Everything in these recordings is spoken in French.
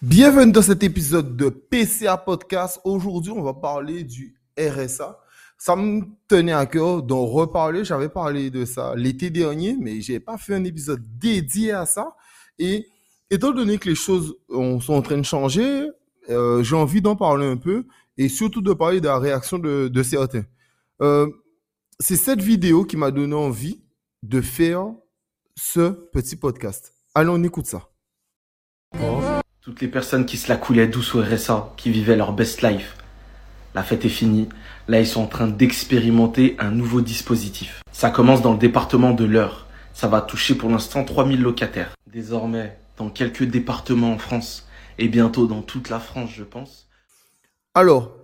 Bienvenue dans cet épisode de PCA Podcast. Aujourd'hui, on va parler du RSA. Ça me tenait à cœur d'en reparler. J'avais parlé de ça l'été dernier, mais j'ai pas fait un épisode dédié à ça. Et étant donné que les choses sont en train de changer, euh, j'ai envie d'en parler un peu et surtout de parler de la réaction de, certains. Euh, c'est cette vidéo qui m'a donné envie de faire ce petit podcast. Allons, on écoute ça. Toutes les personnes qui se la coulaient douce au RSA, qui vivaient leur best life. La fête est finie. Là, ils sont en train d'expérimenter un nouveau dispositif. Ça commence dans le département de l'Eure. Ça va toucher pour l'instant 3000 locataires. Désormais, dans quelques départements en France, et bientôt dans toute la France, je pense. Alors,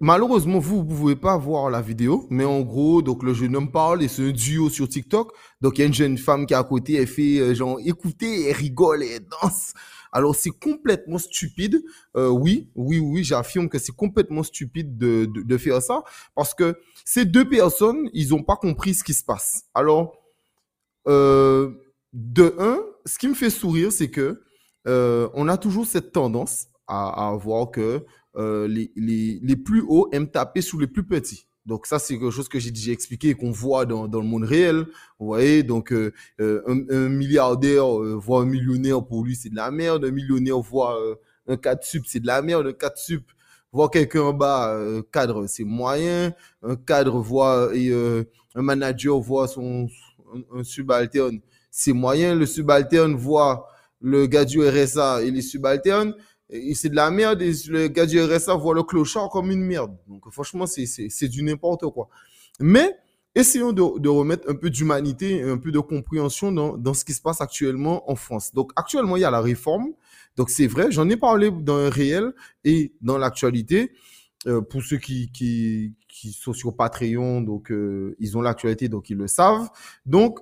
malheureusement, vous ne pouvez pas voir la vidéo, mais en gros, donc le jeune homme parle et c'est un duo sur TikTok. Donc, il y a une jeune femme qui est à côté, elle fait euh, genre écoutez, elle rigole et danse. Alors, c'est complètement stupide. Euh, oui, oui, oui, j'affirme que c'est complètement stupide de, faire ça parce que ces deux personnes, ils n'ont pas compris ce qui se passe. Alors, euh, de un, ce qui me fait sourire, c'est que euh, on a toujours cette tendance à, voir que les, plus hauts aiment taper sous les plus petits. Donc ça, c'est quelque chose que j'ai déjà expliqué et qu'on voit dans, dans le monde réel. Vous voyez, donc euh, euh un, un, milliardaire euh, voit un millionnaire, pour lui, c'est de la merde. Un millionnaire voit euh, un 4 sup, c'est de la merde. Un 4 sup voit quelqu'un en bas, cadre, c'est moyen. Un cadre voit, et un manager voit son un, un subalterne, c'est moyen. Le subalterne voit le gars du RSA et les subalternes c'est de la merde et le gars du RSA voit le clochard comme une merde. Donc franchement, c'est du n'importe quoi. Mais essayons de, de remettre un peu d'humanité, un peu de compréhension dans, dans, ce qui se passe actuellement en France. Donc actuellement, il y a la réforme. Donc c'est vrai, j'en ai parlé dans un réel et dans l'actualité. Euh, pour ceux qui, qui, qui sont sur Patreon, donc euh, ils ont l'actualité, donc ils le savent. Donc,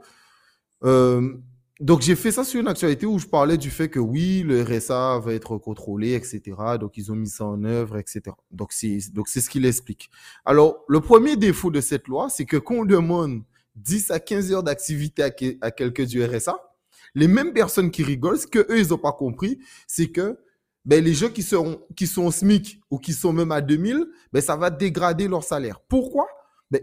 euh, donc, j'ai fait ça sur une actualité où je parlais du fait que oui, le RSA va être contrôlé, etc. Donc, ils ont mis ça en œuvre, etc. Donc, c'est, donc, c'est ce qu'il explique. Alors, le premier défaut de cette loi, c'est que quand on demande 10 à 15 heures d'activité à, quelqu'un du RSA, les mêmes personnes qui rigolent, ce que eux, ils n'ont pas compris, c'est que ben, les gens qui, seront, qui sont au SMIC ou qui sont même à 2000, ben, ça va dégrader leur salaire. Pourquoi? Ben,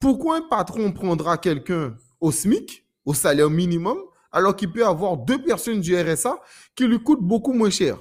pourquoi un patron prendra quelqu'un au SMIC, au salaire minimum, alors qu'il peut avoir deux personnes du RSA qui lui coûtent beaucoup moins cher.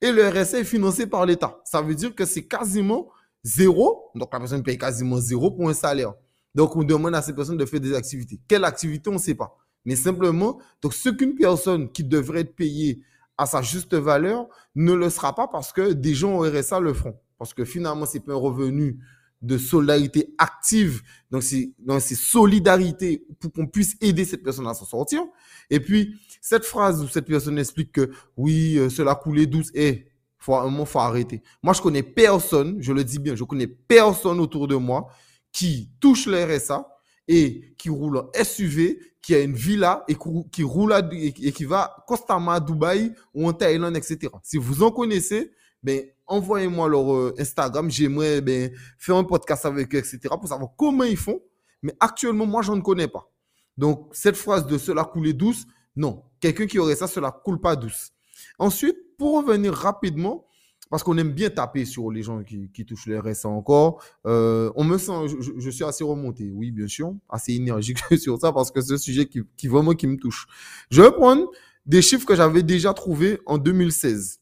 Et le RSA est financé par l'État. Ça veut dire que c'est quasiment zéro. Donc, la personne paye quasiment zéro pour un salaire. Donc, on demande à ces personnes de faire des activités. Quelle activité, on ne sait pas. Mais simplement, donc, ce qu'une personne qui devrait être payée à sa juste valeur ne le sera pas parce que des gens au RSA le feront. Parce que finalement, c'est pas un revenu de solidarité active. Donc, c'est, donc, solidarité pour qu'on puisse aider cette personne à s'en sortir. Et puis, cette phrase où cette personne explique que oui, euh, cela coulait douce, et faut, un moment, faut arrêter. Moi, je connais personne, je le dis bien, je connais personne autour de moi qui touche le RSA et qui roule en SUV, qui a une villa et qui roule à, et qui va constamment à Dubaï ou en Thaïlande, etc. Si vous en connaissez, ben, envoyez-moi leur euh, Instagram. J'aimerais ben, faire un podcast avec eux, etc. pour savoir comment ils font. Mais actuellement, moi, je ne connais pas. Donc, cette phrase de cela couler douce, non. Quelqu'un qui aurait ça, cela coule pas douce. Ensuite, pour revenir rapidement, parce qu'on aime bien taper sur les gens qui, qui touchent les RSA encore, euh, on me sent, je, je, suis assez remonté, oui, bien sûr, assez énergique sur ça parce que c'est un sujet qui, qui vraiment qui me touche. Je vais prendre des chiffres que j'avais déjà trouvés en 2016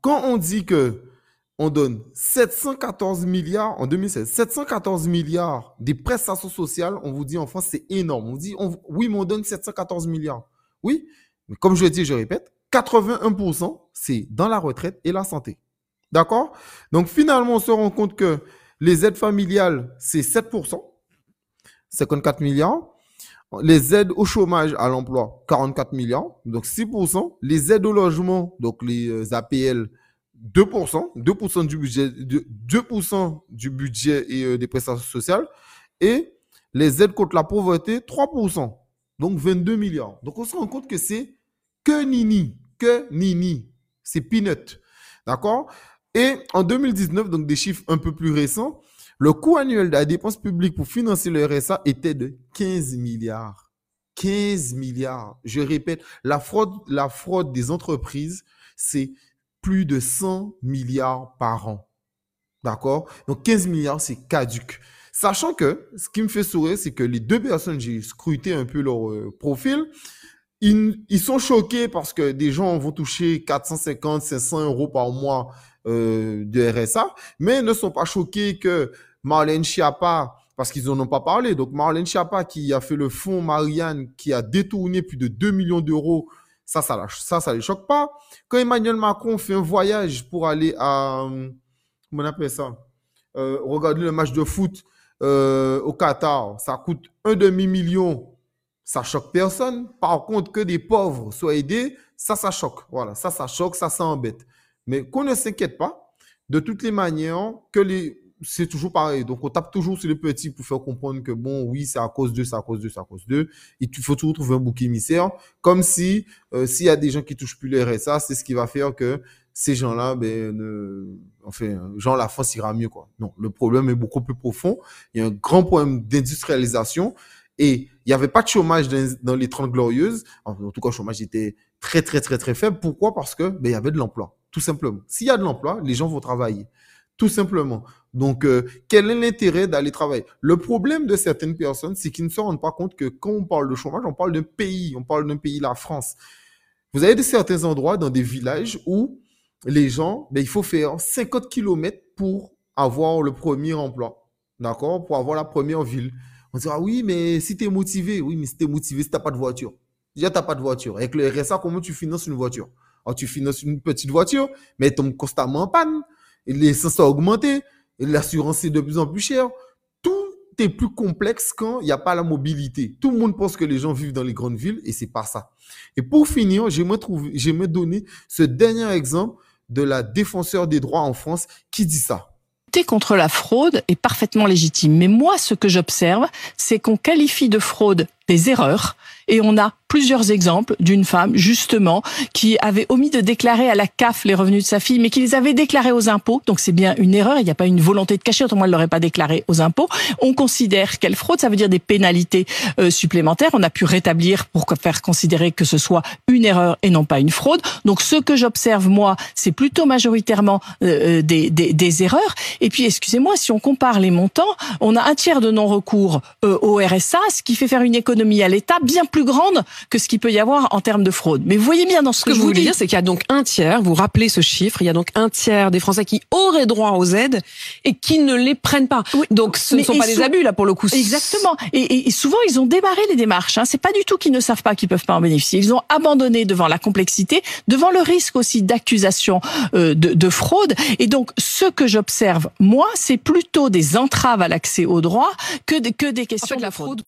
quand on dit que on donne 714 milliards en 2016, 714 milliards des prestations sociales, on vous dit en France, c'est énorme. On dit, on, oui, mais on donne 714 milliards. Oui, mais comme je le dis, je répète, 81%, c'est dans la retraite et la santé. D'accord? Donc finalement, on se rend compte que les aides familiales, c'est 7%, 54 milliards. Les aides au chômage à l'emploi, 44 milliards, donc 6%. Les aides au logement, donc les APL, 2%, 2% du budget, 2% du budget et euh, des prestations sociales. Et les aides contre la pauvreté, 3%, donc 22 milliards. Donc on se rend compte que c'est que nini, que nini, c'est peanut. D'accord? Et en 2019, donc des chiffres un peu plus récents, le coût annuel de la dépense publique pour financer le RSA était de 15 milliards. 15 milliards. Je répète, la fraude, la fraude des entreprises, c'est plus de 100 milliards par an. D'accord? Donc 15 milliards, c'est caduque. Sachant que ce qui me fait sourire, c'est que les deux personnes, j'ai scruté un peu leur euh, profil, ils, ils, sont choqués parce que des gens vont toucher 450, 500 euros par mois euh, de RSA, mais ne sont pas choqués que Marlène Schiappa, parce qu'ils n'en ont pas parlé, donc Marlène Schiappa qui a fait le fonds Marianne, qui a détourné plus de 2 millions d'euros, ça, ça, ça, ça les choque pas. Quand Emmanuel Macron fait un voyage pour aller à, comment on appelle ça, euh, regarder le match de foot euh, au Qatar, ça coûte un demi-million ça choque personne. Par contre, que des pauvres soient aidés, ça, ça choque. Voilà, ça, ça choque, ça, ça embête. Mais qu'on ne s'inquiète pas, de toutes les manières, que les, c'est toujours pareil. Donc, on tape toujours sur les petits pour faire comprendre que bon, oui, c'est à cause d'eux, c'est à cause d'eux, c'est à cause d'eux. Il faut toujours trouver un bouc émissaire. Comme si, euh, s'il y a des gens qui touchent plus les RSA, c'est ce qui va faire que ces gens-là, ben, ne, enfin, genre, la France ira mieux, quoi. Non, le problème est beaucoup plus profond. Il y a un grand problème d'industrialisation. Et il n'y avait pas de chômage dans, les 30 glorieuses. En, tout cas, le chômage était très, très, très, très faible. Pourquoi? Parce que ben, il y avait de l'emploi, tout simplement. S'il y a de l'emploi, les gens vont travailler, tout simplement. Donc, euh, quel est l'intérêt d'aller travailler? Le problème de certaines personnes, c'est qu'ils ne se rendent pas compte que quand on parle de chômage, on parle d'un pays, on parle d'un pays, la France. Vous avez de certains endroits dans des villages où les gens, ben, il faut faire 50 km pour avoir le premier emploi, d'accord? Pour avoir la première ville. On dira, oui, mais si tu es motivé, oui, mais si tu es motivé, si tu n'as pas de voiture. Déjà, tu n'as pas de voiture. Avec le RSA, comment tu finances une voiture? Tu finances une petite voiture, mais elle tombe constamment en panne. L'essence a augmenté. L'assurance est de plus en plus chère. Tout est plus complexe quand il n'y a pas la mobilité. Tout le monde pense que les gens vivent dans les grandes villes et c'est pas ça. Et pour finir, j'aimerais donner ce dernier exemple de la défenseur des droits en France qui dit ça contre la fraude est parfaitement légitime. Mais moi, ce que j'observe, c'est qu'on qualifie de fraude des erreurs et on a plusieurs exemples d'une femme, justement, qui avait omis de déclarer à la CAF les revenus de sa fille, mais qui les avait déclarés aux impôts. Donc c'est bien une erreur. Il n'y a pas une volonté de cacher, autrement elle l'aurait pas déclaré aux impôts. On considère qu'elle fraude, ça veut dire des pénalités euh, supplémentaires. On a pu rétablir pour faire considérer que ce soit une erreur et non pas une fraude. Donc ce que j'observe moi, c'est plutôt majoritairement euh, euh, des, des, des, erreurs. Et puis excusez-moi, si on compare les montants, on a un tiers de non-recours au RSA, ce qui fait faire une économie à l'État bien plus grande que ce qu'il peut y avoir en termes de fraude. Mais vous voyez bien dans ce, que, je vous voulez dire, c'est qu'il y a donc un tiers, vous rappelez ce chiffre, il y a donc un tiers des Français qui auraient droit aux aides et qui ne les prennent pas. donc ce ne sont pas des abus là pour le coup. Exactement. Et, et, souvent ils ont démarré les démarches. Hein. C'est pas du tout qu'ils ne savent pas qu'ils peuvent pas en bénéficier. Ils ont abandonné devant la complexité, devant le risque aussi d'accusation euh, de, de fraude. Et donc ce que j'observe moi, c'est plutôt des entraves à l'accès aux droits que, que des questions de la fraude.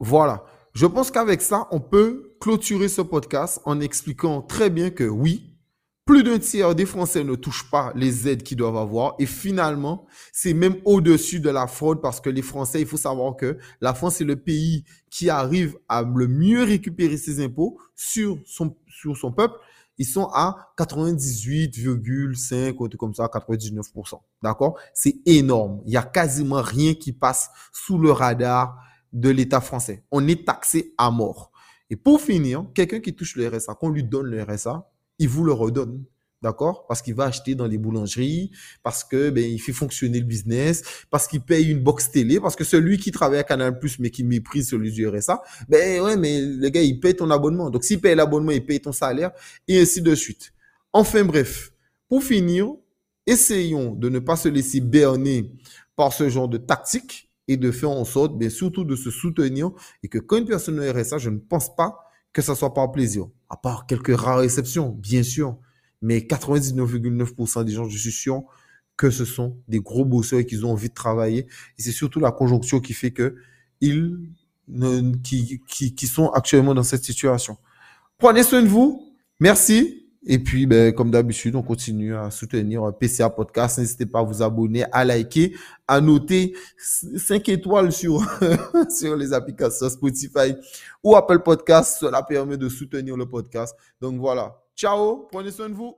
Voilà. Je pense qu'avec ça, on peut clôturer ce podcast en expliquant très bien que oui, plus d'un tiers des Français ne touchent pas les aides qu'ils doivent avoir. Et finalement, c'est même au-dessus de la fraude parce que les Français, il faut savoir que la France est le pays qui arrive à le mieux récupérer ses impôts sur son, sur son peuple. Ils sont à 98,5 ou comme ça, 99%. D'accord? C'est énorme. Il y a quasiment rien qui passe sous le radar de l'État français. On est taxé à mort. Et pour finir, quelqu'un qui touche le RSA, qu'on lui donne le RSA, il vous le redonne. D'accord? Parce qu'il va acheter dans les boulangeries, parce que ben, il fait fonctionner le business, parce qu'il paye une box télé, parce que celui qui travaille à Canal Plus mais qui méprise celui du RSA, ben ouais, mais le gars, il paye ton abonnement. Donc s'il paye l'abonnement, il paye ton salaire, et ainsi de suite. Enfin bref, pour finir, essayons de ne pas se laisser berner par ce genre de tactique et de faire en sorte, bien surtout de se soutenir et que quand une personne est RSA, je ne pense pas que ça soit par plaisir. À part quelques rares exceptions, bien sûr. Mais 99,9% des gens, je suis sûr que ce sont des gros bosseurs et qu'ils ont envie de travailler. Et c'est surtout la conjoncture qui fait que ils, qui, qui, qui sont actuellement dans cette situation. Prenez soin de vous. Merci. Et puis, ben, comme d'habitude, on continue à soutenir PCA Podcast. N'hésitez pas à vous abonner, à liker, à noter 5 étoiles sur, sur les applications Spotify ou Apple Podcast. Cela permet de soutenir le podcast. Donc voilà. Ciao. Prenez soin de vous.